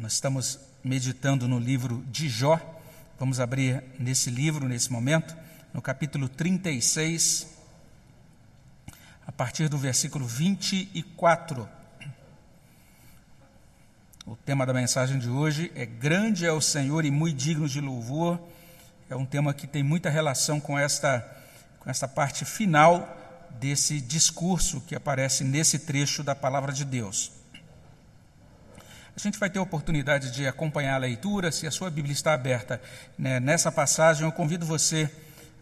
Nós estamos meditando no livro de Jó. Vamos abrir nesse livro, nesse momento, no capítulo 36, a partir do versículo 24. O tema da mensagem de hoje é Grande é o Senhor e muito digno de louvor. É um tema que tem muita relação com esta, com esta parte final desse discurso que aparece nesse trecho da palavra de Deus. A gente vai ter a oportunidade de acompanhar a leitura, se a sua Bíblia está aberta né, nessa passagem, eu convido você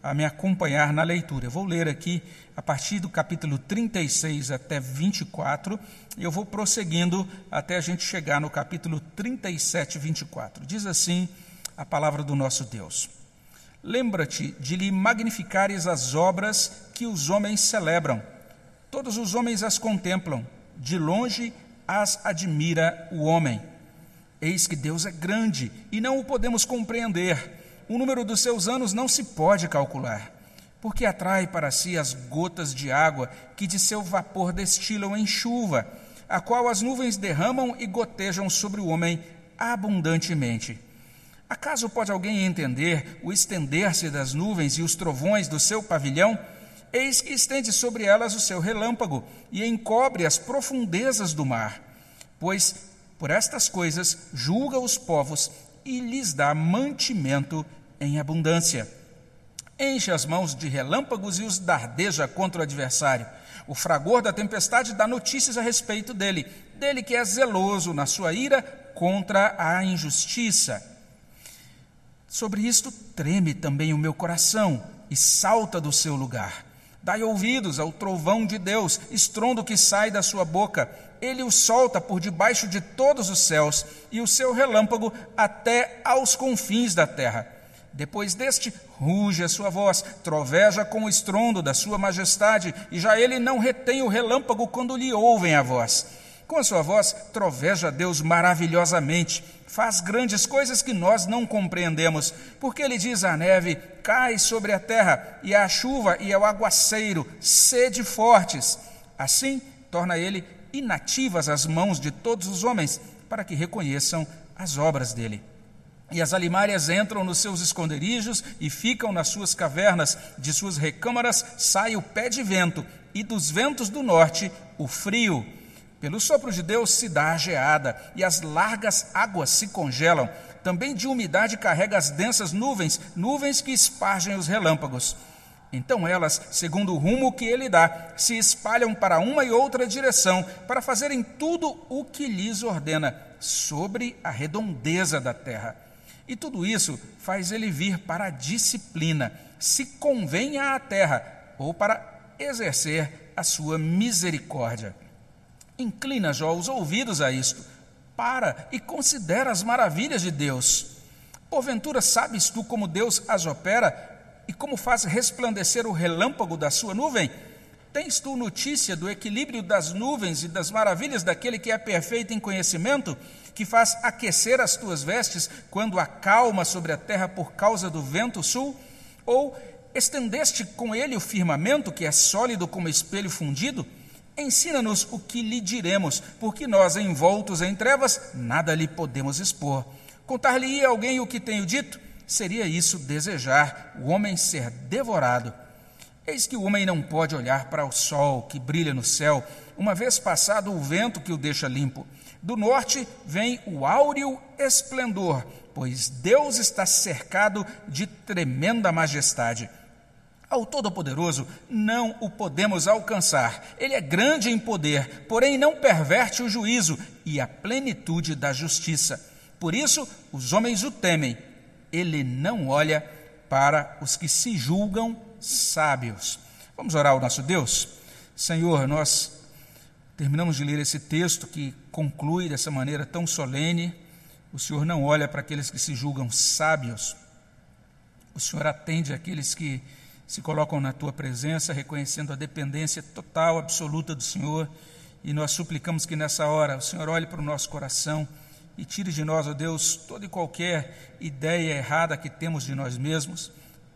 a me acompanhar na leitura. Eu vou ler aqui a partir do capítulo 36 até 24, e eu vou prosseguindo até a gente chegar no capítulo 37, 24. Diz assim a palavra do nosso Deus: Lembra-te de lhe magnificares as obras que os homens celebram. Todos os homens as contemplam, de longe as admira o homem. Eis que Deus é grande e não o podemos compreender. O número dos seus anos não se pode calcular, porque atrai para si as gotas de água que de seu vapor destilam em chuva, a qual as nuvens derramam e gotejam sobre o homem abundantemente. Acaso pode alguém entender o estender-se das nuvens e os trovões do seu pavilhão? Eis que estende sobre elas o seu relâmpago e encobre as profundezas do mar. Pois por estas coisas julga os povos e lhes dá mantimento em abundância. Enche as mãos de relâmpagos e os dardeja contra o adversário. O fragor da tempestade dá notícias a respeito dele, dele que é zeloso na sua ira contra a injustiça. Sobre isto treme também o meu coração e salta do seu lugar. Dai ouvidos ao trovão de Deus, estrondo que sai da sua boca. Ele o solta por debaixo de todos os céus e o seu relâmpago até aos confins da terra. Depois deste, ruge a sua voz, troveja com o estrondo da sua majestade, e já ele não retém o relâmpago quando lhe ouvem a voz. Com a sua voz, troveja Deus maravilhosamente, faz grandes coisas que nós não compreendemos, porque ele diz à neve: cai sobre a terra, e à chuva e ao aguaceiro, sede fortes. Assim, torna ele inativas as mãos de todos os homens, para que reconheçam as obras dele. E as alimárias entram nos seus esconderijos e ficam nas suas cavernas, de suas recâmaras sai o pé de vento, e dos ventos do norte o frio. Pelo sopro de Deus se dá a geada, e as largas águas se congelam. Também de umidade carrega as densas nuvens, nuvens que espargem os relâmpagos. Então elas, segundo o rumo que ele dá, se espalham para uma e outra direção, para fazerem tudo o que lhes ordena, sobre a redondeza da terra. E tudo isso faz ele vir para a disciplina, se convenha à terra, ou para exercer a sua misericórdia. Inclina, Jó, os ouvidos a isto. Para e considera as maravilhas de Deus. Porventura sabes tu como Deus as opera e como faz resplandecer o relâmpago da sua nuvem? Tens tu notícia do equilíbrio das nuvens e das maravilhas daquele que é perfeito em conhecimento, que faz aquecer as tuas vestes quando acalma sobre a terra por causa do vento sul? Ou estendeste com ele o firmamento, que é sólido como espelho fundido? Ensina-nos o que lhe diremos, porque nós, envoltos em trevas, nada lhe podemos expor. Contar-lhe-ia alguém o que tenho dito? Seria isso desejar o homem ser devorado. Eis que o homem não pode olhar para o sol que brilha no céu, uma vez passado o vento que o deixa limpo. Do norte vem o áureo esplendor, pois Deus está cercado de tremenda majestade. Ao Todo-Poderoso não o podemos alcançar. Ele é grande em poder, porém não perverte o juízo e a plenitude da justiça. Por isso, os homens o temem. Ele não olha para os que se julgam sábios. Vamos orar ao nosso Deus? Senhor, nós terminamos de ler esse texto que conclui dessa maneira tão solene. O Senhor não olha para aqueles que se julgam sábios. O Senhor atende aqueles que se colocam na tua presença, reconhecendo a dependência total, absoluta do Senhor. E nós suplicamos que nessa hora o Senhor olhe para o nosso coração e tire de nós, ó Deus, toda e qualquer ideia errada que temos de nós mesmos.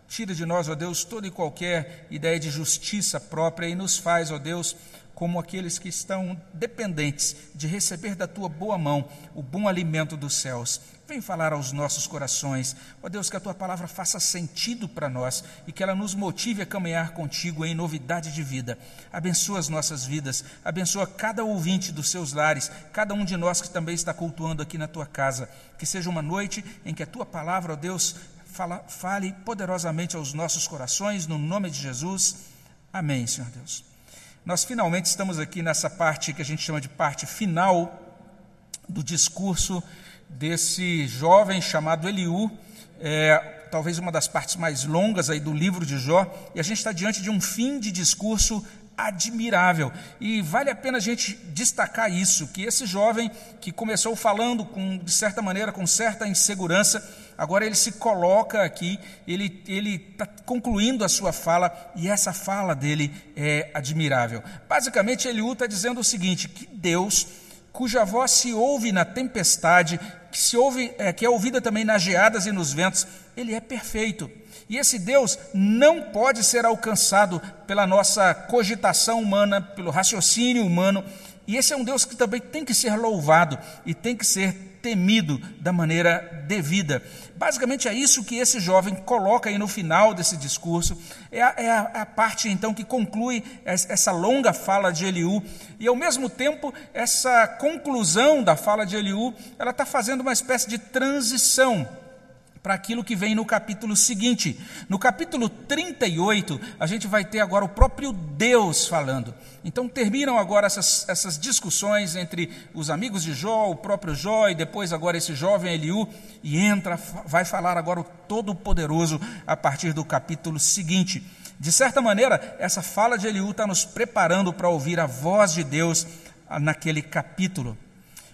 Tire de nós, ó Deus, toda e qualquer ideia de justiça própria e nos faz, ó Deus, como aqueles que estão dependentes de receber da tua boa mão o bom alimento dos céus. Vem falar aos nossos corações. Ó Deus, que a tua palavra faça sentido para nós e que ela nos motive a caminhar contigo em novidade de vida. Abençoa as nossas vidas, abençoa cada ouvinte dos seus lares, cada um de nós que também está cultuando aqui na tua casa. Que seja uma noite em que a tua palavra, ó Deus, fala, fale poderosamente aos nossos corações, no nome de Jesus. Amém, Senhor Deus. Nós finalmente estamos aqui nessa parte que a gente chama de parte final do discurso desse jovem chamado Eliú, é, talvez uma das partes mais longas aí do livro de Jó, e a gente está diante de um fim de discurso admirável. E vale a pena a gente destacar isso, que esse jovem que começou falando com, de certa maneira, com certa insegurança, agora ele se coloca aqui, ele está concluindo a sua fala, e essa fala dele é admirável. Basicamente, Eliú está dizendo o seguinte: que Deus, cuja voz se ouve na tempestade, que, se ouve, é, que é ouvida também nas geadas e nos ventos, ele é perfeito. E esse Deus não pode ser alcançado pela nossa cogitação humana, pelo raciocínio humano. E esse é um Deus que também tem que ser louvado e tem que ser temido da maneira devida. Basicamente é isso que esse jovem coloca aí no final desse discurso. É a, é a, a parte então que conclui essa longa fala de Eliú. E ao mesmo tempo, essa conclusão da fala de Eliú, ela está fazendo uma espécie de transição para aquilo que vem no capítulo seguinte. No capítulo 38, a gente vai ter agora o próprio Deus falando. Então terminam agora essas, essas discussões entre os amigos de Jó, o próprio Jó e depois agora esse jovem Eliú, e entra, vai falar agora o Todo-Poderoso a partir do capítulo seguinte. De certa maneira, essa fala de Eliú está nos preparando para ouvir a voz de Deus naquele capítulo.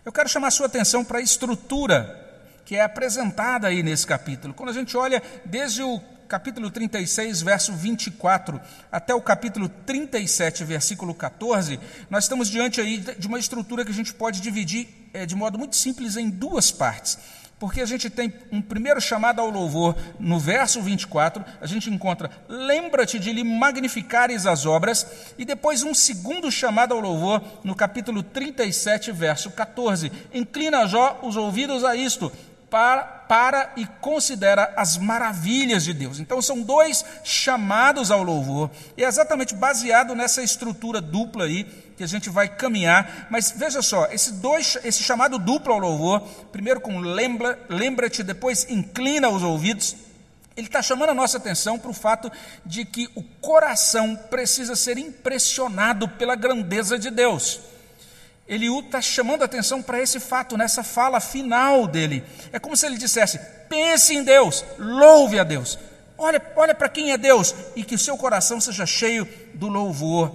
Eu quero chamar a sua atenção para a estrutura que é apresentada aí nesse capítulo. Quando a gente olha desde o capítulo 36, verso 24, até o capítulo 37, versículo 14, nós estamos diante aí de uma estrutura que a gente pode dividir é, de modo muito simples em duas partes. Porque a gente tem um primeiro chamado ao louvor no verso 24, a gente encontra lembra-te de lhe magnificares as obras, e depois um segundo chamado ao louvor no capítulo 37, verso 14. Inclina Jó os ouvidos a isto, para, para e considera as maravilhas de Deus. Então são dois chamados ao louvor, e é exatamente baseado nessa estrutura dupla aí que a gente vai caminhar. Mas veja só, esse, dois, esse chamado duplo ao louvor, primeiro com lembra, lembra-te, depois inclina os ouvidos. Ele está chamando a nossa atenção para o fato de que o coração precisa ser impressionado pela grandeza de Deus. Eliú está chamando a atenção para esse fato, nessa fala final dele. É como se ele dissesse: pense em Deus, louve a Deus, olha, olha para quem é Deus, e que o seu coração seja cheio do louvor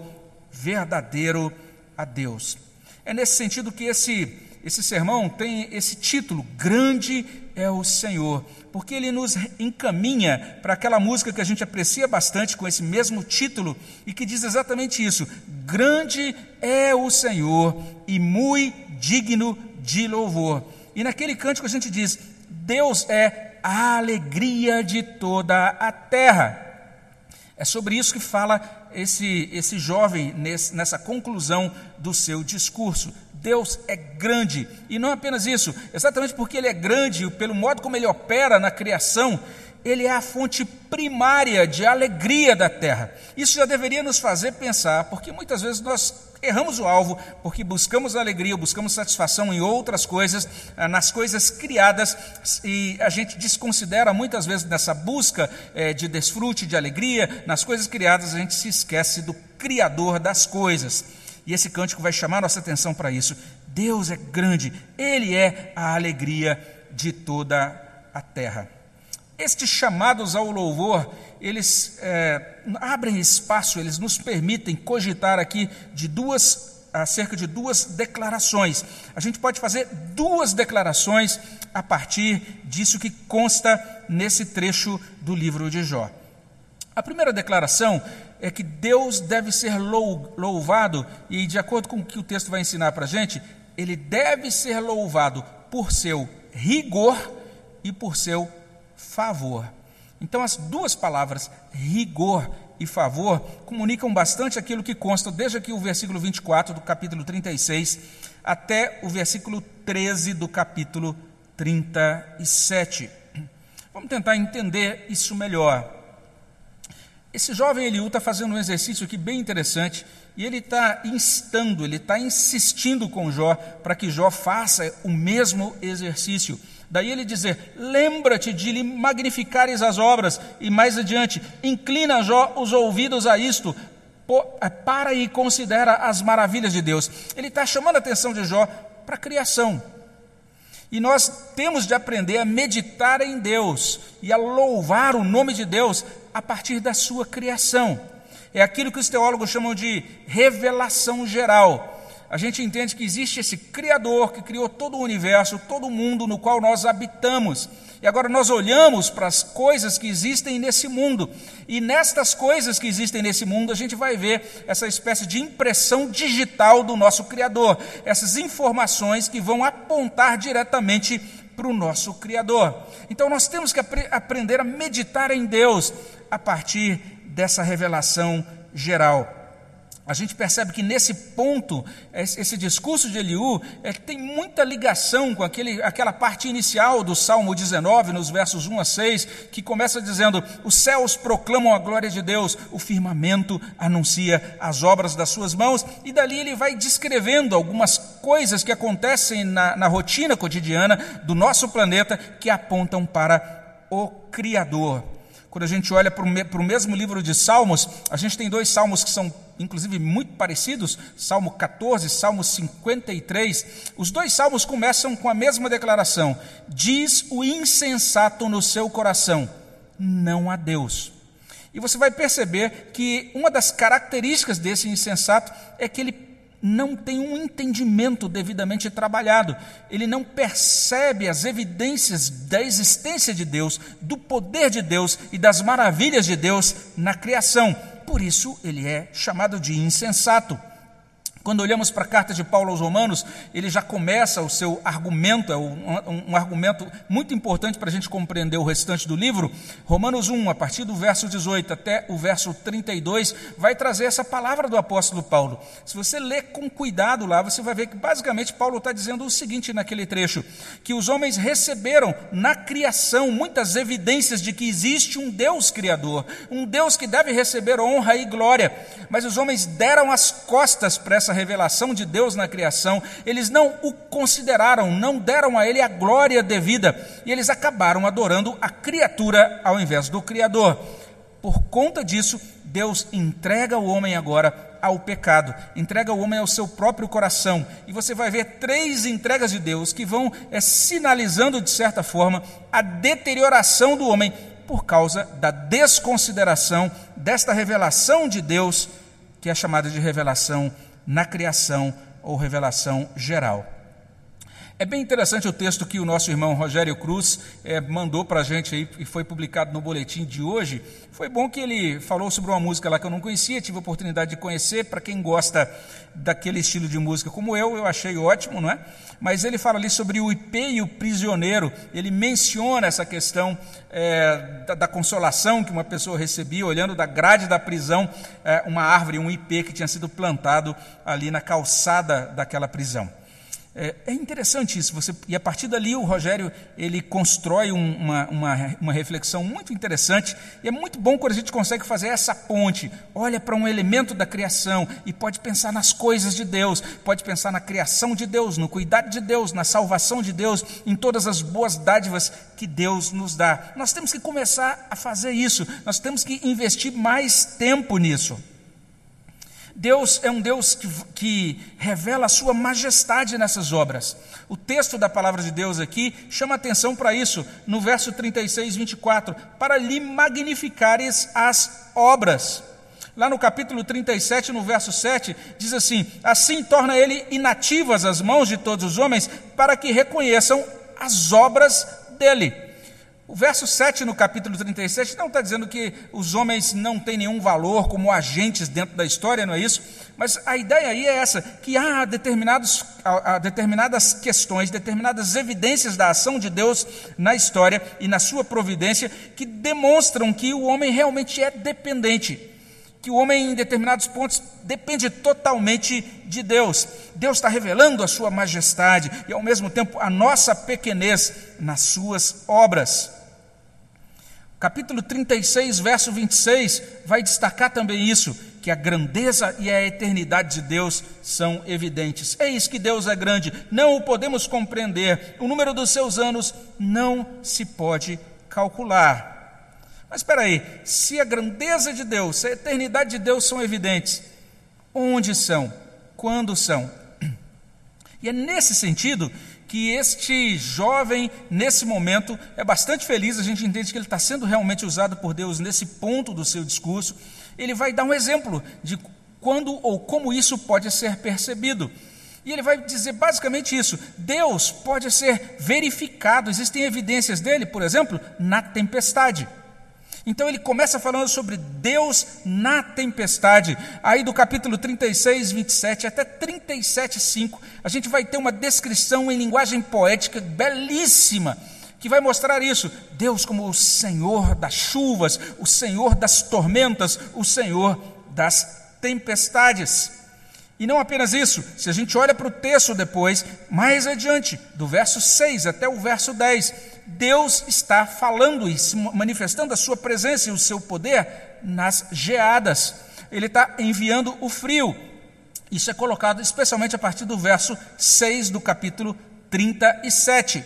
verdadeiro a Deus. É nesse sentido que esse, esse sermão tem esse título: Grande é o Senhor porque ele nos encaminha para aquela música que a gente aprecia bastante com esse mesmo título e que diz exatamente isso: Grande é o Senhor e muito digno de louvor. E naquele cântico a gente diz: Deus é a alegria de toda a terra. É sobre isso que fala esse, esse jovem nesse, nessa conclusão do seu discurso. Deus é grande. E não apenas isso, exatamente porque Ele é grande, pelo modo como Ele opera na criação, Ele é a fonte primária de alegria da terra. Isso já deveria nos fazer pensar, porque muitas vezes nós erramos o alvo, porque buscamos alegria, buscamos satisfação em outras coisas, ah, nas coisas criadas, e a gente desconsidera muitas vezes nessa busca eh, de desfrute, de alegria, nas coisas criadas, a gente se esquece do Criador das coisas. E esse cântico vai chamar nossa atenção para isso. Deus é grande, Ele é a alegria de toda a terra. Estes chamados ao louvor, eles é, abrem espaço, eles nos permitem cogitar aqui de duas acerca de duas declarações. A gente pode fazer duas declarações a partir disso que consta nesse trecho do livro de Jó. A primeira declaração é que Deus deve ser louvado, e de acordo com o que o texto vai ensinar para a gente, ele deve ser louvado por seu rigor e por seu favor. Então, as duas palavras, rigor e favor comunicam bastante aquilo que consta desde aqui o versículo 24 do capítulo 36 até o versículo 13 do capítulo 37. Vamos tentar entender isso melhor. Esse jovem Eliú está fazendo um exercício aqui bem interessante e ele está instando, ele está insistindo com Jó para que Jó faça o mesmo exercício. Daí ele dizer: Lembra-te de lhe magnificares as obras, e mais adiante, inclina Jó os ouvidos a isto, é, para e considera as maravilhas de Deus. Ele está chamando a atenção de Jó para a criação. E nós temos de aprender a meditar em Deus e a louvar o nome de Deus a partir da sua criação. É aquilo que os teólogos chamam de revelação geral a gente entende que existe esse Criador que criou todo o universo, todo o mundo no qual nós habitamos. E agora nós olhamos para as coisas que existem nesse mundo, e nestas coisas que existem nesse mundo, a gente vai ver essa espécie de impressão digital do nosso Criador, essas informações que vão apontar diretamente para o nosso Criador. Então nós temos que ap aprender a meditar em Deus a partir dessa revelação geral a gente percebe que nesse ponto, esse discurso de Eliú é, tem muita ligação com aquele, aquela parte inicial do Salmo 19, nos versos 1 a 6, que começa dizendo: Os céus proclamam a glória de Deus, o firmamento anuncia as obras das suas mãos, e dali ele vai descrevendo algumas coisas que acontecem na, na rotina cotidiana do nosso planeta que apontam para o Criador. Quando a gente olha para o mesmo livro de Salmos, a gente tem dois salmos que são, inclusive, muito parecidos: Salmo 14, Salmo 53. Os dois salmos começam com a mesma declaração: Diz o insensato no seu coração, não há Deus. E você vai perceber que uma das características desse insensato é que ele não tem um entendimento devidamente trabalhado, ele não percebe as evidências da existência de Deus, do poder de Deus e das maravilhas de Deus na criação. Por isso ele é chamado de insensato. Quando olhamos para a carta de Paulo aos Romanos, ele já começa o seu argumento, é um, um argumento muito importante para a gente compreender o restante do livro. Romanos 1, a partir do verso 18 até o verso 32, vai trazer essa palavra do apóstolo Paulo. Se você ler com cuidado lá, você vai ver que basicamente Paulo está dizendo o seguinte naquele trecho: que os homens receberam na criação muitas evidências de que existe um Deus criador, um Deus que deve receber honra e glória, mas os homens deram as costas para essa essa revelação de Deus na criação, eles não o consideraram, não deram a ele a glória devida, e eles acabaram adorando a criatura ao invés do Criador. Por conta disso, Deus entrega o homem agora ao pecado, entrega o homem ao seu próprio coração. E você vai ver três entregas de Deus que vão é, sinalizando, de certa forma, a deterioração do homem por causa da desconsideração desta revelação de Deus, que é chamada de revelação na criação ou revelação geral. É bem interessante o texto que o nosso irmão Rogério Cruz é, mandou para a gente aí, e foi publicado no boletim de hoje. Foi bom que ele falou sobre uma música lá que eu não conhecia, tive a oportunidade de conhecer. Para quem gosta daquele estilo de música como eu, eu achei ótimo, não é? Mas ele fala ali sobre o IP e o prisioneiro. Ele menciona essa questão é, da, da, consolação que uma pessoa recebia olhando da grade da prisão é, uma árvore, um IP que tinha sido plantado ali na calçada daquela prisão. É, é, interessante isso, você, e a partir dali o Rogério ele constrói um, uma, uma, uma, reflexão muito interessante, e é muito bom quando a gente consegue fazer essa ponte, olha para um elemento da criação e pode pensar nas coisas de Deus, pode pensar na criação de Deus, no cuidado de Deus, na salvação de Deus, em todas as boas dádivas que Deus nos dá. Nós temos que começar a fazer isso, nós temos que investir mais tempo nisso. Deus é um Deus que, que, revela a sua majestade nessas obras. O texto da palavra de Deus aqui chama atenção para isso, no verso 36, 24: para lhe magnificares as obras. Lá no capítulo 37, no verso 7, diz assim: Assim torna ele inativas as mãos de todos os homens, para que reconheçam as obras dele. O verso 7 no capítulo 37 não está dizendo que os homens não têm nenhum valor como agentes dentro da história, não é isso? Mas a ideia aí é essa: que há, determinados, há determinadas questões, determinadas evidências da ação de Deus na história e na sua providência que demonstram que o homem realmente é dependente. Que o homem, em determinados pontos, depende totalmente de Deus. Deus está revelando a sua majestade e, ao mesmo tempo, a nossa pequenez nas suas obras. Capítulo 36, verso 26, vai destacar também isso, que a grandeza e a eternidade de Deus são evidentes. Eis que Deus é grande, não o podemos compreender, o número dos seus anos não se pode calcular. Mas espera aí, se a grandeza de Deus, se a eternidade de Deus são evidentes, onde são? Quando são? E é nesse sentido que este jovem, nesse momento, é bastante feliz, a gente entende que ele está sendo realmente usado por Deus nesse ponto do seu discurso. Ele vai dar um exemplo de quando ou como isso pode ser percebido. E ele vai dizer basicamente isso: Deus pode ser verificado, existem evidências dele, por exemplo, na tempestade. Então ele começa falando sobre Deus na tempestade. Aí do capítulo 36, 27 até 37, 5, a gente vai ter uma descrição em linguagem poética belíssima, que vai mostrar isso. Deus como o Senhor das chuvas, o Senhor das tormentas, o Senhor das tempestades. E não apenas isso, se a gente olha para o texto depois, mais adiante, do verso 6 até o verso 10, Deus está falando e manifestando a sua presença e o seu poder nas geadas. Ele está enviando o frio. Isso é colocado especialmente a partir do verso 6 do capítulo 37.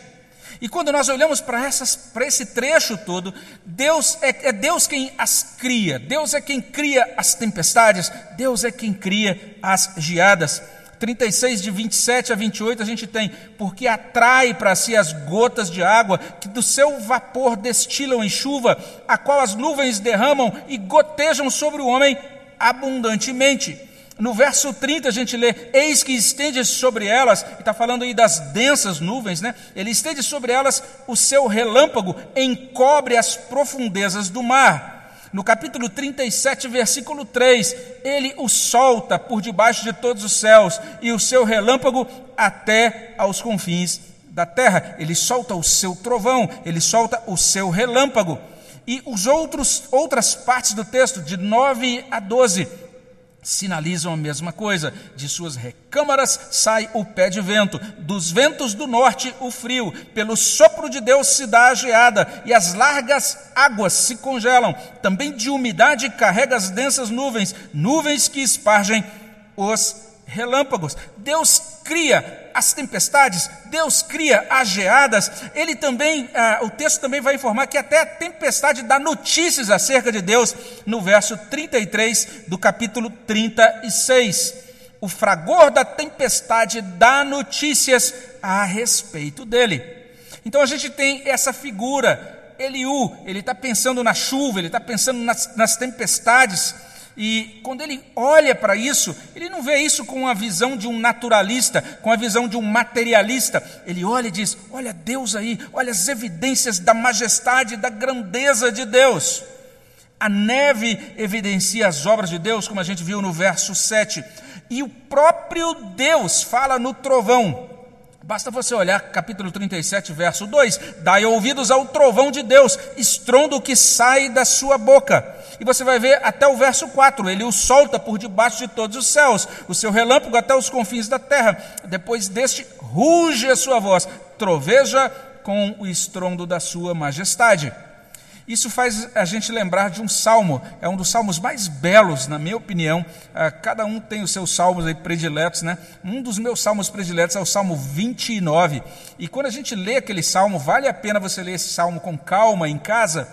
E quando nós olhamos para, para esse trecho todo, Deus é, é Deus quem as cria, Deus é quem cria as tempestades, Deus é quem cria as geadas. 36, de 27 a 28, a gente tem, porque atrai para si as gotas de água que do seu vapor destilam em chuva, a qual as nuvens derramam e gotejam sobre o homem abundantemente. No verso 30 a gente lê: Eis que estende sobre elas, e está falando aí das densas nuvens, né? Ele estende sobre elas o seu relâmpago, encobre as profundezas do mar. No capítulo 37, versículo 3, ele o solta por debaixo de todos os céus e o seu relâmpago até aos confins da terra. Ele solta o seu trovão, ele solta o seu relâmpago. E os outros outras partes do texto de 9 a 12 sinalizam a mesma coisa. De suas recâmaras sai o pé de vento, dos ventos do norte o frio, pelo sopro de Deus se dá a geada, e as largas águas se congelam. Também de umidade carrega as densas nuvens, nuvens que espargem os relâmpagos. Deus cria as tempestades, Deus cria as geadas. Ele também, ah, o texto também vai informar que até a tempestade dá notícias acerca de Deus no verso 33 do capítulo 36. O fragor da tempestade dá notícias a respeito dele. Então a gente tem essa figura Eliú, ele está pensando na chuva, ele está pensando nas, nas tempestades, e quando ele olha para isso, ele não vê isso com a visão de um naturalista, com a visão de um materialista. Ele olha e diz: Olha Deus aí, olha as evidências da majestade, da grandeza de Deus. A neve evidencia as obras de Deus, como a gente viu no verso 7. E o próprio Deus fala no trovão. Basta você olhar capítulo 37, verso 2: Dai ouvidos ao trovão de Deus, estrondo que sai da sua boca. E você vai ver até o verso 4, ele o solta por debaixo de todos os céus, o seu relâmpago até os confins da terra. Depois deste, ruge a sua voz, troveja com o estrondo da sua majestade. Isso faz a gente lembrar de um salmo, é um dos salmos mais belos, na minha opinião. Ah, cada um tem os seus salmos aí prediletos, né? Um dos meus salmos prediletos é o Salmo 29. E quando a gente lê aquele salmo, vale a pena você ler esse salmo com calma em casa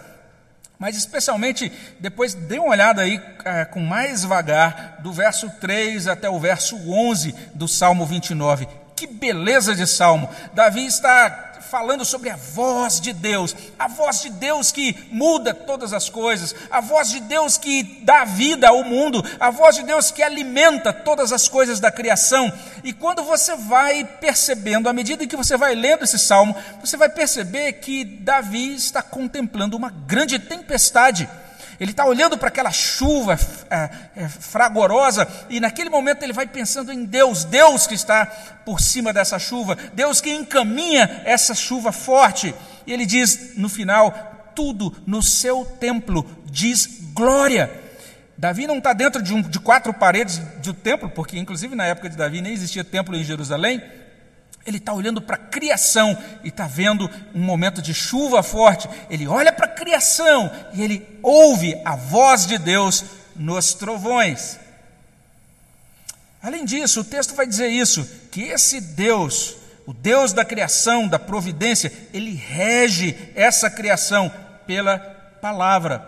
mas especialmente depois dê uma olhada aí é, com mais vagar do verso 3 até o verso 11 do Salmo 29. Que beleza de salmo! Davi está falando sobre a voz de Deus, a voz de Deus que muda todas as coisas, a voz de Deus que dá vida ao mundo, a voz de Deus que alimenta todas as coisas da criação. E quando você vai percebendo, à medida que você vai lendo esse salmo, você vai perceber que Davi está contemplando uma grande tempestade ele está olhando para aquela chuva é, é, fragorosa e naquele momento ele vai pensando em Deus, Deus que está por cima dessa chuva, Deus que encaminha essa chuva forte. E ele diz no final: tudo no seu templo diz glória. Davi não está dentro de, um, de quatro paredes do templo, porque inclusive na época de Davi nem existia templo em Jerusalém. Ele está olhando para a criação e está vendo um momento de chuva forte. Ele olha para a criação e ele ouve a voz de Deus nos trovões. Além disso, o texto vai dizer isso: que esse Deus, o Deus da criação, da providência, ele rege essa criação pela palavra.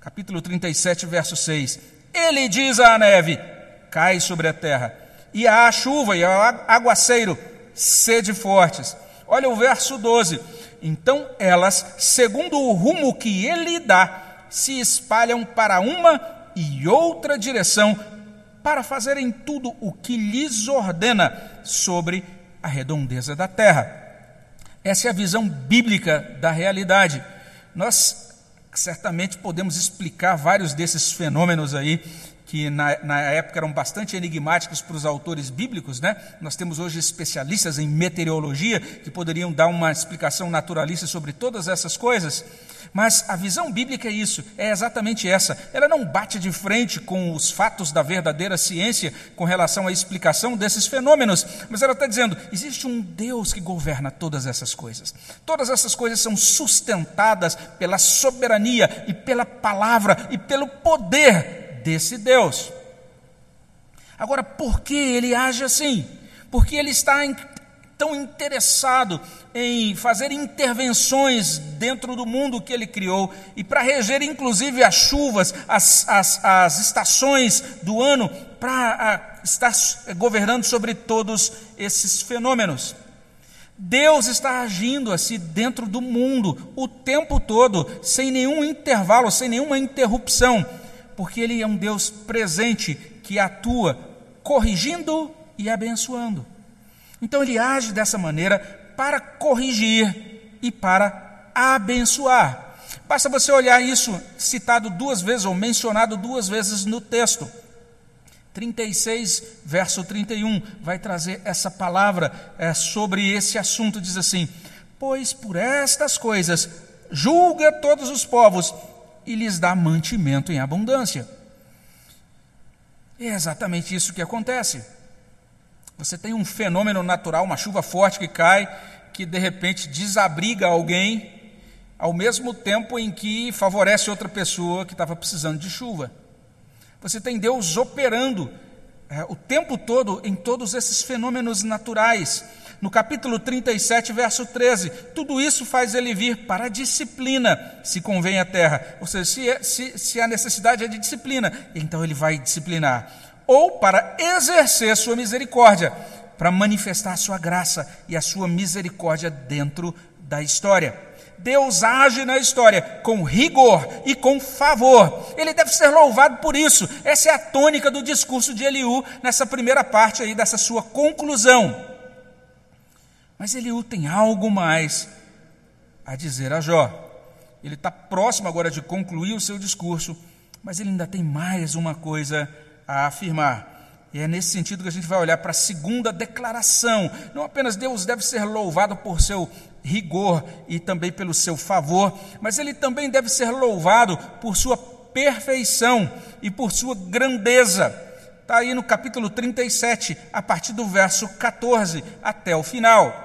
Capítulo 37, verso 6. Ele diz à neve: cai sobre a terra e a chuva e a aguaceiro, sede fortes. Olha o verso 12. Então elas, segundo o rumo que ele dá, se espalham para uma e outra direção, para fazerem tudo o que lhes ordena sobre a redondeza da terra. Essa é a visão bíblica da realidade. Nós certamente podemos explicar vários desses fenômenos aí que na, na, época eram bastante enigmáticos para os autores bíblicos, né? Nós temos hoje especialistas em meteorologia que poderiam dar uma explicação naturalista sobre todas essas coisas. Mas a visão bíblica é isso, é exatamente essa. Ela não bate de frente com os fatos da verdadeira ciência com relação à explicação desses fenômenos, mas ela está dizendo: existe um Deus que governa todas essas coisas. Todas essas coisas são sustentadas pela soberania e pela palavra e pelo poder desse Deus. Agora, por que ele age assim? Porque ele está tão interessado em fazer intervenções dentro do mundo que ele criou e para reger inclusive as chuvas, as, as, as estações do ano, para estar governando sobre todos esses fenômenos. Deus está agindo assim dentro do mundo o tempo todo, sem nenhum intervalo, sem nenhuma interrupção porque Ele é um Deus presente que atua corrigindo e abençoando. Então Ele age dessa maneira para corrigir e para abençoar. Basta você olhar isso citado duas vezes ou mencionado duas vezes no texto. 36, verso 31, vai trazer essa palavra é, sobre esse assunto. Diz assim: Pois por estas coisas julga todos os povos e lhes dá mantimento em abundância. É exatamente isso que acontece. Você tem um fenômeno natural, uma chuva forte que cai, que de repente desabriga alguém, ao mesmo tempo em que favorece outra pessoa que estava precisando de chuva. Você tem Deus operando é, o tempo todo em todos esses fenômenos naturais no capítulo 37, verso 13. Tudo isso faz ele vir para a disciplina, se convém à terra. Ou seja, se, é, se, se a necessidade é de disciplina, então ele vai disciplinar. Ou para exercer sua misericórdia, para manifestar sua graça e a sua misericórdia dentro da história. Deus age na história com rigor e com favor. Ele deve ser louvado por isso. Essa é a tônica do discurso de Eliú nessa primeira parte aí dessa sua conclusão. Mas Eliú tem algo mais a dizer a Jó. Ele está próximo agora de concluir o seu discurso, mas ele ainda tem mais uma coisa a afirmar. E é nesse sentido que a gente vai olhar para a segunda declaração. Não apenas Deus deve ser louvado por seu rigor e também pelo seu favor, mas ele também deve ser louvado por sua perfeição e por sua grandeza. Está aí no capítulo 37, a partir do verso 14 até o final.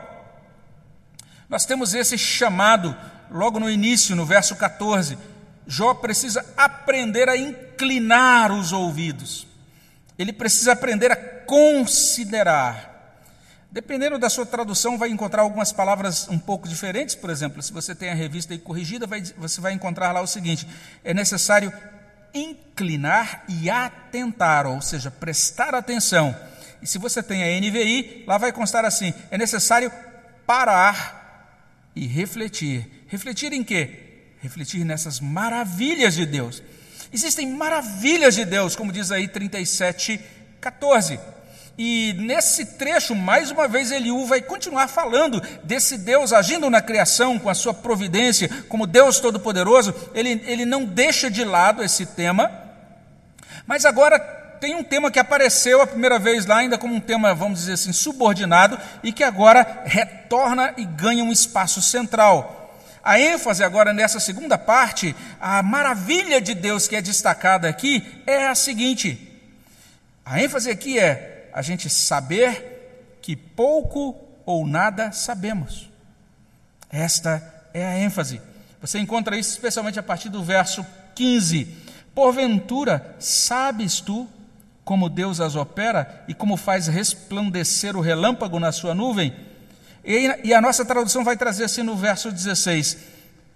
Nós temos esse chamado logo no início, no verso 14. Jó precisa aprender a inclinar os ouvidos. Ele precisa aprender a considerar. Dependendo da sua tradução, vai encontrar algumas palavras um pouco diferentes. Por exemplo, se você tem a revista aí corrigida, vai, você vai encontrar lá o seguinte: é necessário inclinar e atentar, ou seja, prestar atenção. E se você tem a NVI, lá vai constar assim: é necessário parar e refletir. Refletir em quê? Refletir nessas maravilhas de Deus. Existem maravilhas de Deus, como diz aí 37, 14. E nesse trecho, mais uma vez, Eliú vai continuar falando desse Deus agindo na criação com a sua providência, como Deus Todo-Poderoso. Ele, ele não deixa de lado esse tema, mas agora tem um tema que apareceu a primeira vez lá, ainda como um tema, vamos dizer assim, subordinado, e que agora retorna e ganha um espaço central. A ênfase agora nessa segunda parte, a maravilha de Deus que é destacada aqui é a seguinte: a ênfase aqui é a gente saber que pouco ou nada sabemos. Esta é a ênfase. Você encontra isso especialmente a partir do verso 15. Porventura, sabes tu como Deus as opera e como faz resplandecer o relâmpago na sua nuvem? E, a nossa tradução vai trazer assim no verso 16: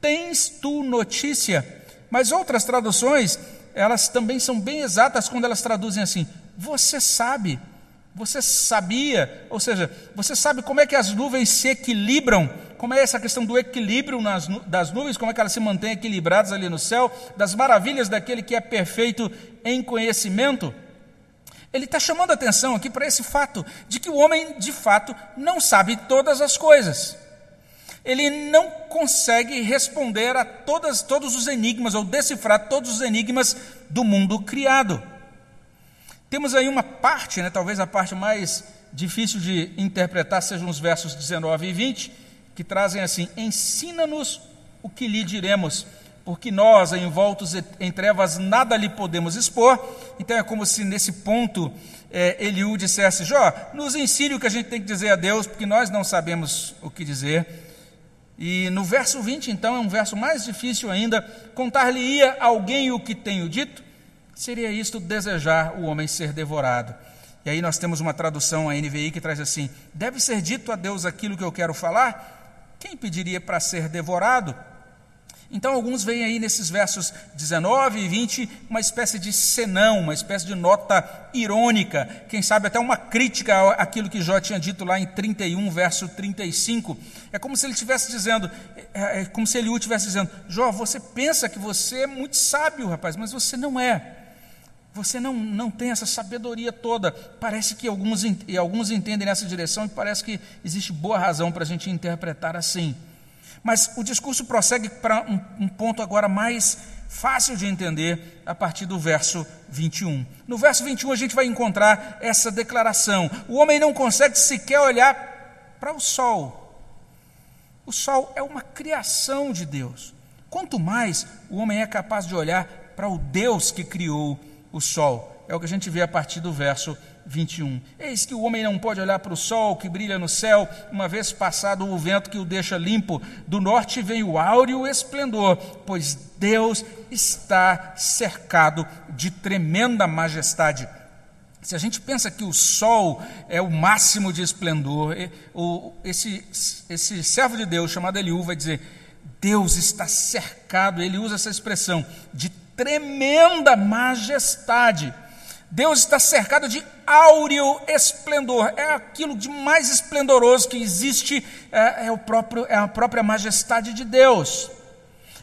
Tens tu notícia? Mas outras traduções, elas também são bem exatas quando elas traduzem assim: Você sabe, você sabia, ou seja, você sabe como é que as nuvens se equilibram como é essa questão do equilíbrio nas, das nuvens, como é que elas se mantêm equilibradas ali no céu, das maravilhas daquele que é perfeito em conhecimento. Ele está chamando a atenção aqui para esse fato, de que o homem, de fato, não sabe todas as coisas. Ele não consegue responder a todas, todos os enigmas, ou decifrar todos os enigmas do mundo criado. Temos aí uma parte, né, talvez a parte mais difícil de interpretar, sejam os versos 19 e 20, que trazem assim: Ensina-nos o que lhe diremos, porque nós, envoltos em trevas, nada lhe podemos expor. Então é como se nesse ponto é, Eliú dissesse: Jó, nos ensine o que a gente tem que dizer a Deus, porque nós não sabemos o que dizer. E no verso 20, então, é um verso mais difícil ainda: contar-lhe-ia alguém o que tenho dito? Seria isto desejar o homem ser devorado. E aí nós temos uma tradução, a NVI, que traz assim: deve ser dito a Deus aquilo que eu quero falar? Quem pediria para ser devorado? Então, alguns veem aí nesses versos 19 e 20 uma espécie de senão, uma espécie de nota irônica, quem sabe até uma crítica àquilo que Jó tinha dito lá em 31, verso 35. É como se ele estivesse dizendo, é, é como se Eliú estivesse dizendo: Jó, você pensa que você é muito sábio, rapaz, mas você não é. Você não, não tem essa sabedoria toda. Parece que alguns, alguns entendem nessa direção e parece que existe boa razão para a gente interpretar assim. Mas o discurso prossegue para um, um ponto agora mais fácil de entender a partir do verso 21. No verso 21 a gente vai encontrar essa declaração: o homem não consegue sequer olhar para o sol. O sol é uma criação de Deus. Quanto mais o homem é capaz de olhar para o Deus que criou o sol. É o que a gente vê a partir do verso 21. Eis que o homem não pode olhar para o sol que brilha no céu, uma vez passado o vento que o deixa limpo. Do norte vem o áureo esplendor, pois Deus está cercado de tremenda majestade. Se a gente pensa que o sol é o máximo de esplendor, esse, esse servo de Deus chamado Eliú vai dizer: Deus está cercado, ele usa essa expressão, de tremenda majestade. Deus está cercado de áureo esplendor, é aquilo de mais esplendoroso que existe, é, é, o próprio, é a própria majestade de Deus.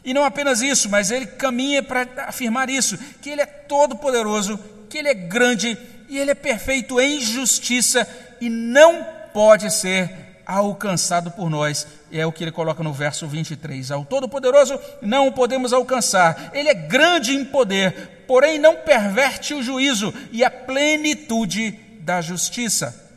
E não apenas isso, mas ele caminha para afirmar isso: que ele é todo-poderoso, que ele é grande e ele é perfeito em justiça e não pode ser alcançado por nós. É o que ele coloca no verso 23. Ao Todo-Poderoso não o podemos alcançar. Ele é grande em poder, porém não perverte o juízo e a plenitude da justiça.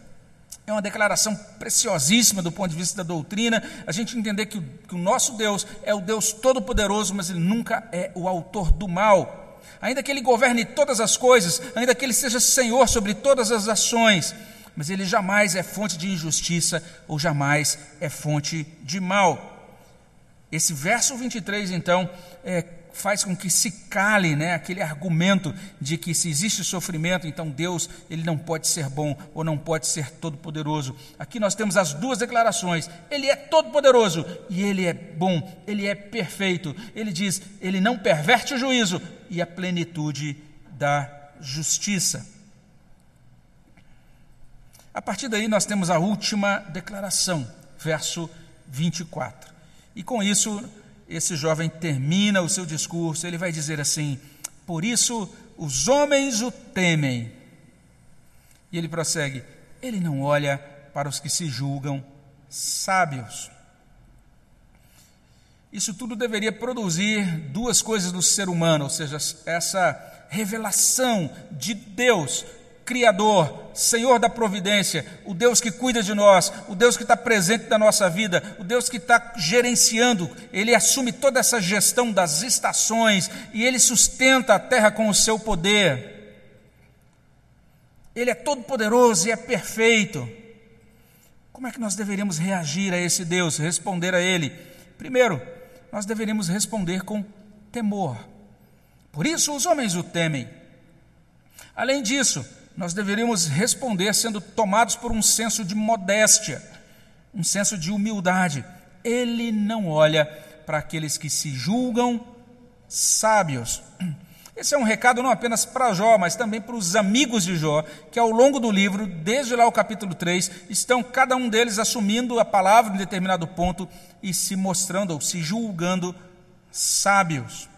É uma declaração preciosíssima do ponto de vista da doutrina, a gente entender que o, que o nosso Deus é o Deus Todo-Poderoso, mas ele nunca é o autor do mal. Ainda que ele governe todas as coisas, ainda que ele seja Senhor sobre todas as ações, mas ele jamais é fonte de injustiça ou jamais é fonte de mal. Esse verso 23, então, é, faz com que se cale né, aquele argumento de que se existe sofrimento, então Deus ele não pode ser bom ou não pode ser todo-poderoso. Aqui nós temos as duas declarações: Ele é todo-poderoso e Ele é bom, Ele é perfeito. Ele diz: Ele não perverte o juízo e a plenitude da justiça. A partir daí, nós temos a última declaração, verso 24. E com isso, esse jovem termina o seu discurso, ele vai dizer assim: Por isso os homens o temem. E ele prossegue: Ele não olha para os que se julgam sábios. Isso tudo deveria produzir duas coisas no ser humano, ou seja, essa revelação de Deus Criador, Senhor da providência, o Deus que cuida de nós, o Deus que está presente na nossa vida, o Deus que está gerenciando, Ele assume toda essa gestão das estações e Ele sustenta a terra com o seu poder. Ele é todo-poderoso e é perfeito. Como é que nós deveríamos reagir a esse Deus, responder a Ele? Primeiro, nós deveríamos responder com temor. Por isso os homens o temem. Além disso, nós deveríamos responder sendo tomados por um senso de modéstia, um senso de humildade. Ele não olha para aqueles que se julgam sábios. Esse é um recado não apenas para Jó, mas também para os amigos de Jó, que ao longo do livro, desde lá o capítulo 3, estão cada um deles assumindo a palavra em determinado ponto e se mostrando ou se julgando sábios.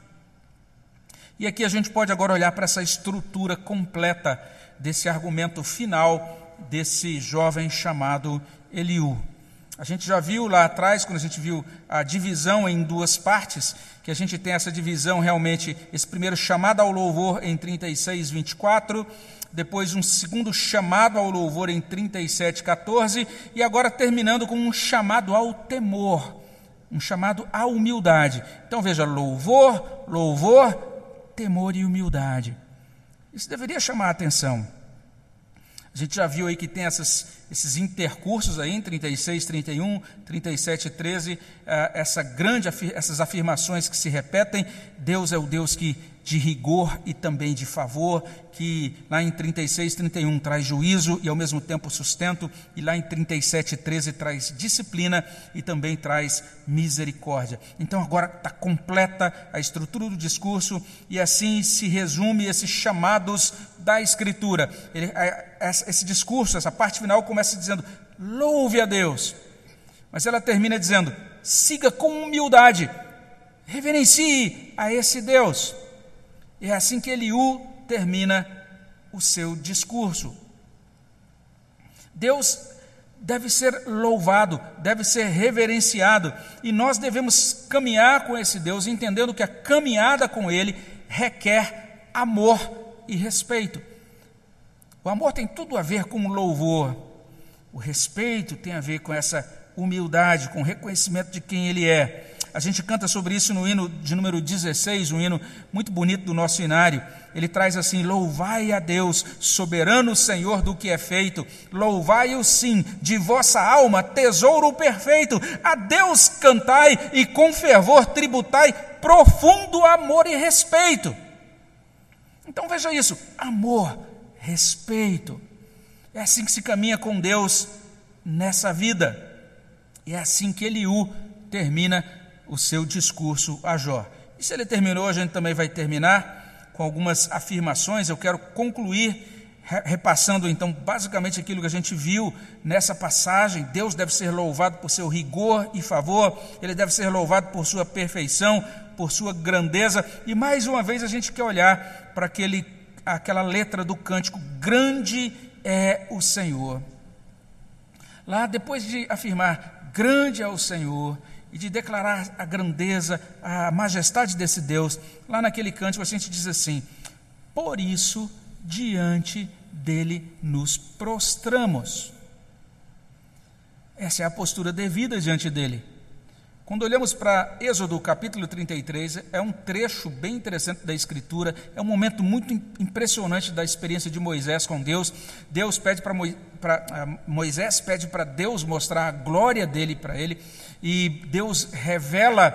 E aqui a gente pode agora olhar para essa estrutura completa desse argumento final desse jovem chamado Eliú. A gente já viu lá atrás, quando a gente viu a divisão em duas partes, que a gente tem essa divisão realmente, esse primeiro chamado ao louvor em 36, 24, depois um segundo chamado ao louvor em 37, 14, e agora terminando com um chamado ao temor, um chamado à humildade. Então veja, louvor, louvor, temor e humildade. Isso deveria chamar a atenção. A gente já viu aí que tem essas, esses intercursos aí em 36, 31, 37 13, essa grande, essas afirmações que se repetem. Deus é o Deus que de rigor e também de favor, que lá em 36, 31 traz juízo e ao mesmo tempo sustento, e lá em 37, 13 traz disciplina e também traz misericórdia. Então agora está completa a estrutura do discurso e assim se resume esses chamados da Escritura. Ele, esse discurso, essa parte final começa dizendo: louve a Deus, mas ela termina dizendo: siga com humildade, reverencie a esse Deus. É assim que Eliú termina o seu discurso. Deus deve ser louvado, deve ser reverenciado, e nós devemos caminhar com esse Deus, entendendo que a caminhada com Ele requer amor e respeito. O amor tem tudo a ver com louvor, o respeito tem a ver com essa humildade, com o reconhecimento de quem Ele é. A gente canta sobre isso no hino de número 16, um hino muito bonito do nosso inário. Ele traz assim: Louvai a Deus, soberano Senhor do que é feito, louvai-o sim, de vossa alma, tesouro perfeito. A Deus cantai e com fervor tributai profundo amor e respeito. Então veja isso: amor, respeito. É assim que se caminha com Deus nessa vida. E é assim que Eliú termina o seu discurso a Jó. E se ele terminou, a gente também vai terminar com algumas afirmações. Eu quero concluir repassando então basicamente aquilo que a gente viu nessa passagem. Deus deve ser louvado por seu rigor e favor, ele deve ser louvado por sua perfeição, por sua grandeza. E mais uma vez a gente quer olhar para aquele, aquela letra do cântico: Grande é o Senhor. Lá, depois de afirmar: Grande é o Senhor, e de declarar a grandeza, a majestade desse Deus, lá naquele cântico a gente diz assim: Por isso, diante dele nos prostramos. Essa é a postura devida diante dele. Quando olhamos para Êxodo capítulo 33, é um trecho bem interessante da Escritura, é um momento muito impressionante da experiência de Moisés com Deus. Deus pede para ah, Moisés pede para Deus mostrar a glória dele para ele, e Deus revela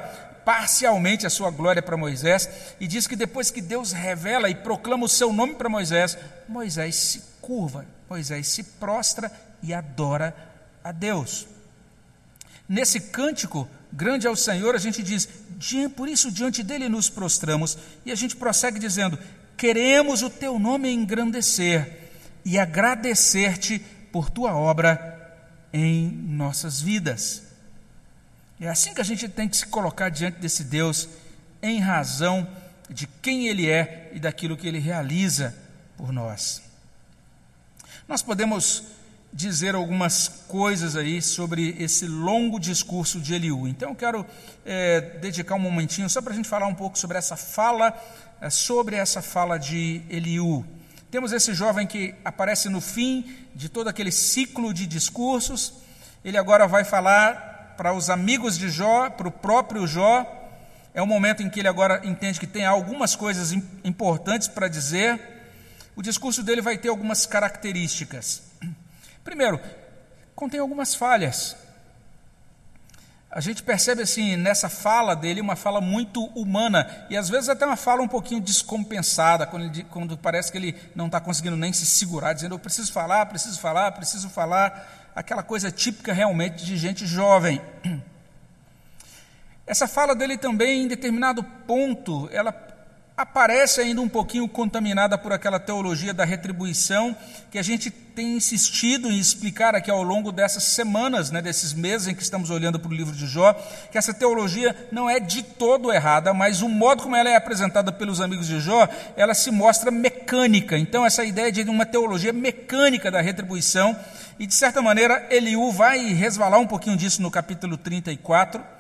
parcialmente a sua glória para Moisés, e diz que depois que Deus revela e proclama o seu nome para Moisés, Moisés se curva, Moisés se prostra e adora a Deus. Nesse cântico, grande é o Senhor, a gente diz, por isso diante dele nos prostramos, e a gente prossegue dizendo: queremos o teu nome engrandecer e agradecer-te por tua obra em nossas vidas. É assim que a gente tem que se colocar diante desse Deus, em razão de quem Ele é e daquilo que Ele realiza por nós. Nós podemos dizer algumas coisas aí sobre esse longo discurso de Eliú. Então, eu quero é, dedicar um momentinho só para a gente falar um pouco sobre essa fala, é, sobre essa fala de Eliú. Temos esse jovem que aparece no fim de todo aquele ciclo de discursos. Ele agora vai falar para os amigos de Jó, para o próprio Jó. É um momento em que ele agora entende que tem algumas coisas importantes para dizer. O discurso dele vai ter algumas características. Primeiro, contém algumas falhas. A gente percebe assim nessa fala dele uma fala muito humana e às vezes até uma fala um pouquinho descompensada quando, ele, quando parece que ele não está conseguindo nem se segurar, dizendo eu preciso falar, preciso falar, preciso falar, aquela coisa típica realmente de gente jovem. Essa fala dele também, em determinado ponto, ela aparece ainda um pouquinho contaminada por aquela teologia da retribuição que a gente tem insistido em explicar aqui ao longo dessas semanas, né, desses meses em que estamos olhando para o livro de Jó, que essa teologia não é de todo errada, mas o modo como ela é apresentada pelos amigos de Jó, ela se mostra mecânica. Então, essa ideia de uma teologia mecânica da retribuição, e de certa maneira, Eliú vai resvalar um pouquinho disso no capítulo 34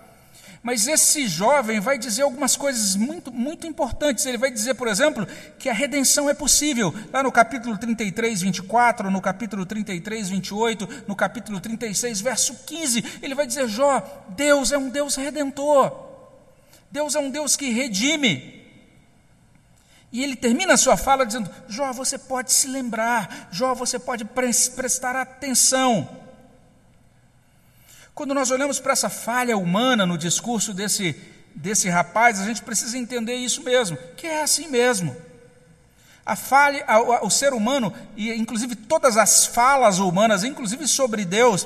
mas esse jovem vai dizer algumas coisas muito, muito importantes. Ele vai dizer, por exemplo, que a redenção é possível. Lá no capítulo 33, 24, no capítulo 33, 28, no capítulo 36, verso 15, ele vai dizer: Jó, Deus é um Deus redentor. Deus é um Deus que redime. E ele termina a sua fala dizendo: Jó, você pode se lembrar, Jó, você pode prestar atenção. Quando nós olhamos para essa falha humana no discurso desse, desse rapaz, a gente precisa entender isso mesmo, que é assim mesmo. A falha, a, a, o ser humano, e inclusive todas as falas humanas, inclusive sobre Deus,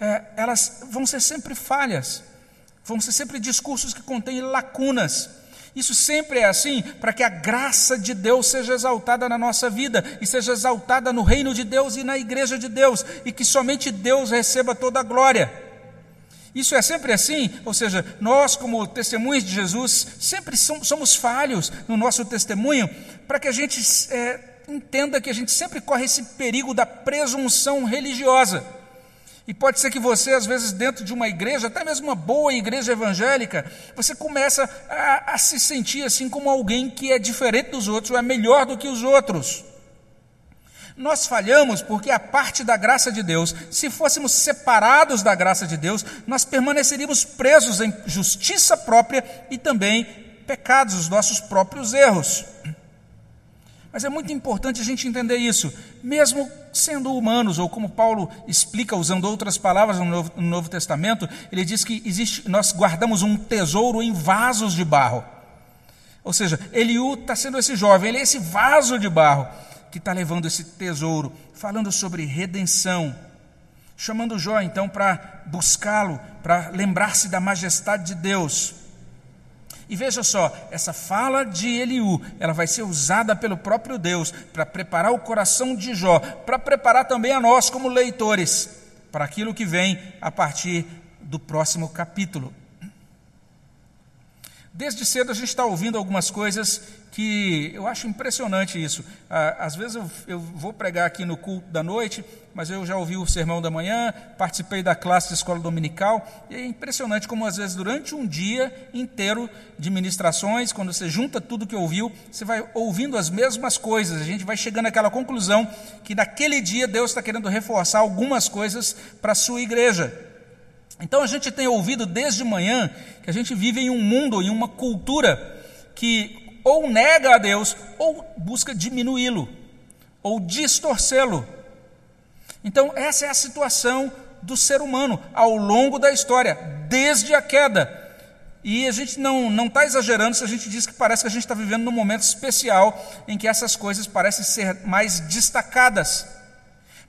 é, elas vão ser sempre falhas, vão ser sempre discursos que contêm lacunas. Isso sempre é assim para que a graça de Deus seja exaltada na nossa vida e seja exaltada no reino de Deus e na igreja de Deus, e que somente Deus receba toda a glória. Isso é sempre assim, ou seja, nós, como testemunhas de Jesus, sempre somos falhos no nosso testemunho, para que a gente é, entenda que a gente sempre corre esse perigo da presunção religiosa. E pode ser que você, às vezes, dentro de uma igreja, até mesmo uma boa igreja evangélica, você começa a, a se sentir assim como alguém que é diferente dos outros, ou é melhor do que os outros. Nós falhamos porque a parte da graça de Deus, se fôssemos separados da graça de Deus, nós permaneceríamos presos em justiça própria e também pecados, os nossos próprios erros. Mas é muito importante a gente entender isso, mesmo sendo humanos, ou como Paulo explica usando outras palavras no Novo, no Novo Testamento, ele diz que existe, nós guardamos um tesouro em vasos de barro. Ou seja, Eliú está sendo esse jovem, ele é esse vaso de barro que está levando esse tesouro, falando sobre redenção, chamando Jó então para buscá-lo, para lembrar-se da majestade de Deus. E veja só, essa fala de Eliú, ela vai ser usada pelo próprio Deus para preparar o coração de Jó, para preparar também a nós como leitores para aquilo que vem a partir do próximo capítulo. Desde cedo a gente está ouvindo algumas coisas que eu acho impressionante isso. Ah, às vezes eu, vou pregar aqui no culto da noite, mas eu já ouvi o sermão da manhã, participei da classe de escola dominical, e é impressionante como às vezes durante um dia inteiro de ministrações, quando você junta tudo que ouviu, você vai ouvindo as mesmas coisas, a gente vai chegando àquela conclusão que naquele dia Deus está querendo reforçar algumas coisas para a sua igreja. Então a gente tem ouvido desde manhã que a gente vive em um mundo, em uma cultura que ou nega a Deus, ou busca diminuí-lo, ou distorcê-lo. Então, essa é a situação do ser humano ao longo da história, desde a queda. E a gente não está exagerando se a gente diz que parece que a gente está vivendo num momento especial em que essas coisas parecem ser mais destacadas.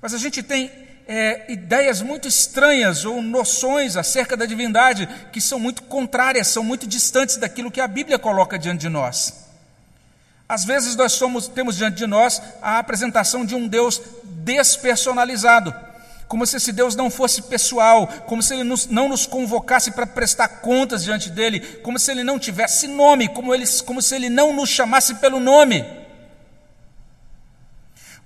Mas a gente tem é, ideias muito estranhas ou noções acerca da divindade que são muito contrárias, são muito distantes daquilo que a Bíblia coloca diante de nós. Às vezes nós somos, temos diante de nós a apresentação de um Deus despersonalizado, como se esse Deus não fosse pessoal, como se ele nos, não nos convocasse para prestar contas diante dele, como se ele não tivesse nome, como, ele, como se ele não nos chamasse pelo nome.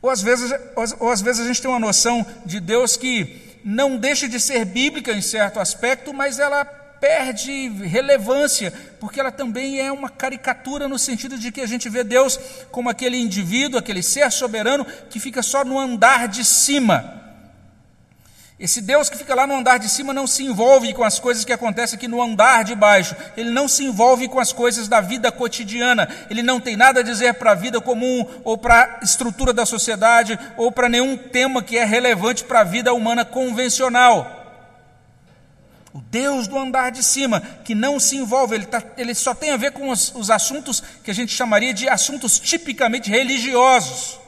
Ou às, vezes, ou, às vezes a gente tem uma noção de Deus que não deixa de ser bíblica em certo aspecto, mas ela perde relevância, porque ela também é uma caricatura no sentido de que a gente vê Deus como aquele indivíduo, aquele ser soberano que fica só no andar de cima. Esse Deus que fica lá no andar de cima não se envolve com as coisas que acontecem aqui no andar de baixo. Ele não se envolve com as coisas da vida cotidiana. Ele não tem nada a dizer para a vida comum, ou para a estrutura da sociedade, ou para nenhum tema que é relevante para a vida humana convencional. O Deus do andar de cima, que não se envolve, ele, tá, ele só tem a ver com os, os assuntos que a gente chamaria de assuntos tipicamente religiosos.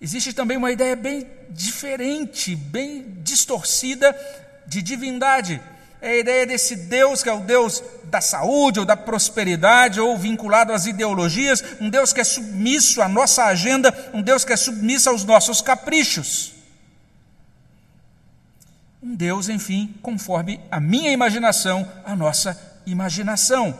Existe também uma ideia bem diferente, bem distorcida de divindade. É a ideia desse Deus que é o Deus da saúde ou da prosperidade, ou vinculado às ideologias, um Deus que é submisso à nossa agenda, um Deus que é submisso aos nossos caprichos. Um Deus, enfim, conforme a minha imaginação, a nossa imaginação.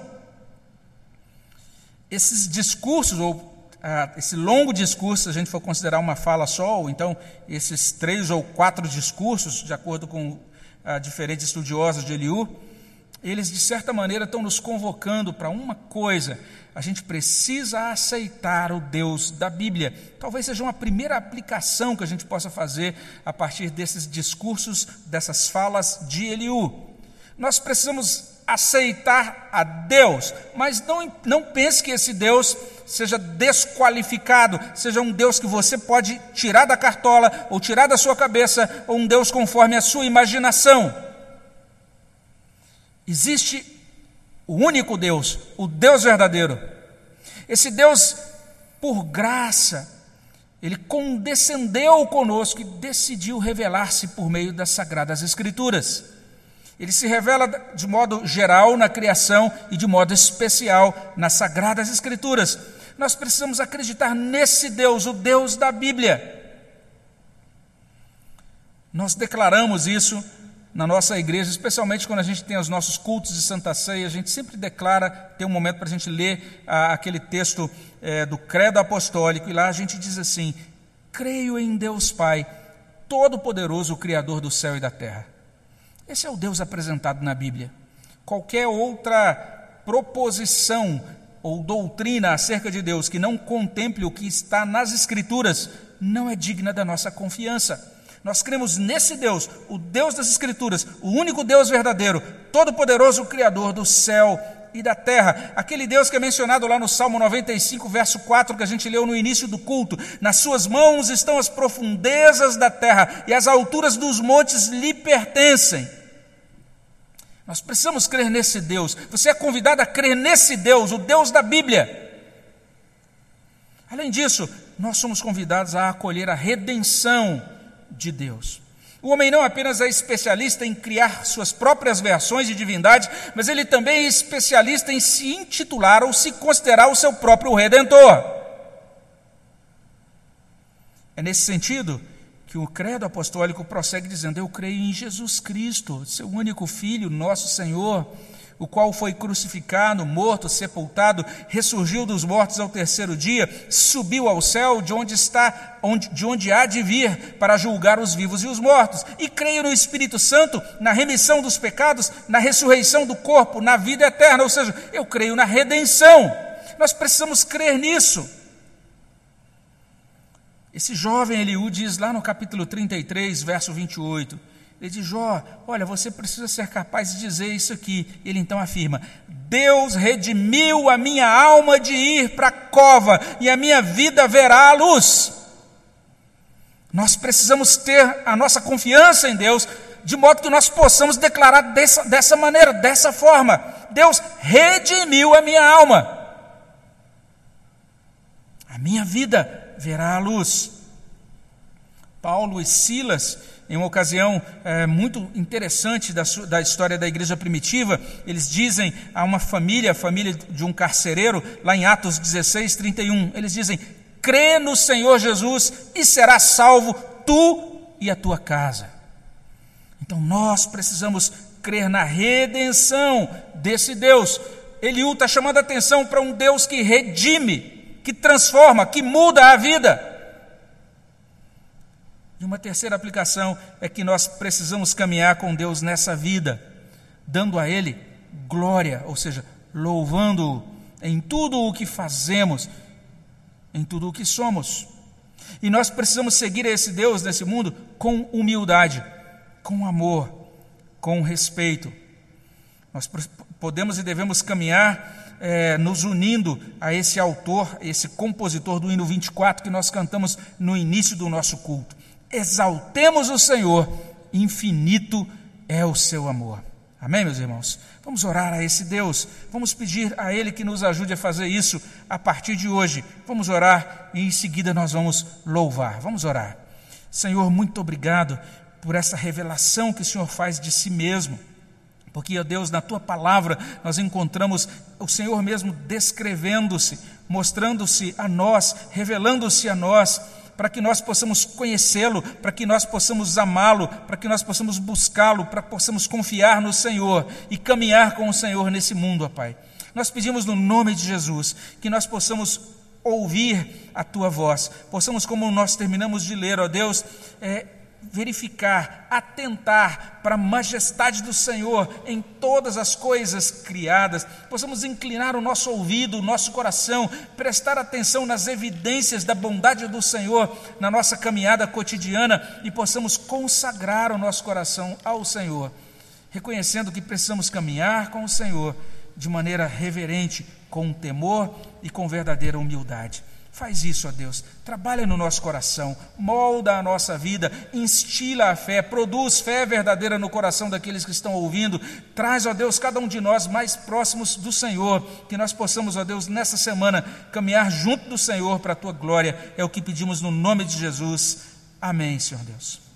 Esses discursos, ou ah, esse longo discurso, se a gente for considerar uma fala só, ou então esses três ou quatro discursos, de acordo com ah, diferentes estudiosos de Eliú, eles de certa maneira estão nos convocando para uma coisa: a gente precisa aceitar o Deus da Bíblia. Talvez seja uma primeira aplicação que a gente possa fazer a partir desses discursos, dessas falas de Eliú. Nós precisamos aceitar a Deus, mas não, não pense que esse Deus seja desqualificado, seja um Deus que você pode tirar da cartola ou tirar da sua cabeça, ou um Deus conforme a sua imaginação. Existe o único Deus, o Deus verdadeiro. Esse Deus, por graça, ele condescendeu conosco e decidiu revelar-se por meio das sagradas Escrituras. Ele se revela de modo geral na criação e de modo especial nas Sagradas Escrituras. Nós precisamos acreditar nesse Deus, o Deus da Bíblia. Nós declaramos isso na nossa igreja, especialmente quando a gente tem os nossos cultos de Santa Ceia, a gente sempre declara, tem um momento para a gente ler ah, aquele texto eh, do Credo Apostólico, e lá a gente diz assim: Creio em Deus Pai, Todo-Poderoso, o Criador do céu e da terra esse é o Deus apresentado na Bíblia. Qualquer outra proposição ou doutrina acerca de Deus que não contemple o que está nas Escrituras não é digna da nossa confiança. Nós cremos nesse Deus, o Deus das Escrituras, o único Deus verdadeiro, todo-poderoso, Criador do céu e da terra. Aquele Deus que é mencionado lá no Salmo 95, verso 4, que a gente leu no início do culto. Nas suas mãos estão as profundezas da terra e as alturas dos montes lhe pertencem. Nós precisamos crer nesse Deus. Você é convidado a crer nesse Deus, o Deus da Bíblia. Além disso, nós somos convidados a acolher a redenção de Deus. O homem não apenas é especialista em criar suas próprias versões de divindade, mas ele também é especialista em se intitular ou se considerar o seu próprio redentor. É nesse sentido que o credo apostólico prossegue dizendo: Eu creio em Jesus Cristo, seu único Filho, nosso Senhor, o qual foi crucificado, morto, sepultado, ressurgiu dos mortos ao terceiro dia, subiu ao céu, de onde está, onde, de onde há de vir para julgar os vivos e os mortos. E creio no Espírito Santo, na remissão dos pecados, na ressurreição do corpo, na vida eterna. Ou seja, eu creio na redenção. Nós precisamos crer nisso. Esse jovem Eliú diz lá no capítulo 33, verso 28, ele diz: Jó, olha, você precisa ser capaz de dizer isso aqui. Ele então afirma: Deus redimiu a minha alma de ir para a cova, e a minha vida verá a luz. Nós precisamos ter a nossa confiança em Deus, de modo que nós possamos declarar dessa, dessa maneira, dessa forma: Deus redimiu a minha alma. A minha vida verá a luz. Paulo e Silas, em uma ocasião é, muito interessante da, da, história da igreja primitiva, eles dizem a uma família, a família de um carcereiro, lá em Atos 16, 31, eles dizem: crê no Senhor Jesus e serás salvo tu e a tua casa. Então nós precisamos crer na redenção desse Deus. Eliú está chamando a atenção para um Deus que redime, que transforma, que muda a vida. E uma terceira aplicação é que nós precisamos caminhar com Deus nessa vida. dando a Ele glória, ou seja, louvando-o em tudo o que fazemos, em tudo o que somos. E nós precisamos seguir esse Deus nesse mundo com humildade, com amor, com respeito. Nós podemos e devemos caminhar é, nos unindo a esse autor, esse compositor do hino 24 que nós cantamos no início do nosso culto. Exaltemos o Senhor, infinito é o seu amor. Amém, meus irmãos? Vamos orar a esse Deus, vamos pedir a Ele que nos ajude a fazer isso a partir de hoje. Vamos orar e em seguida nós vamos louvar. Vamos orar. Senhor, muito obrigado por essa revelação que o Senhor faz de si mesmo. Porque, ó Deus, na tua palavra nós encontramos o Senhor mesmo descrevendo-se, mostrando-se a nós, revelando-se a nós para que nós possamos conhecê-lo, para que nós possamos amá-lo, para que nós possamos buscá-lo, para que possamos confiar no Senhor e caminhar com o Senhor nesse mundo, ó Pai. Nós pedimos no nome de Jesus que nós possamos ouvir a tua voz, possamos, como nós terminamos de ler, ó Deus, é, verificar, atentar para a majestade do Senhor em todas as coisas criadas, possamos inclinar o nosso ouvido, o nosso coração, prestar atenção nas evidências da bondade do Senhor na nossa caminhada cotidiana e possamos consagrar o nosso coração ao Senhor, reconhecendo que precisamos caminhar com o Senhor de maneira reverente, com temor e com verdadeira humildade. Faz isso, ó Deus. Trabalha no nosso coração, molda a nossa vida, instila a fé, produz fé verdadeira no coração daqueles que estão ouvindo. Traz, ó Deus, cada um de nós mais próximos do Senhor, que nós possamos, ó Deus, nessa semana caminhar junto do Senhor para a tua glória. É o que pedimos no nome de Jesus. Amém, Senhor Deus.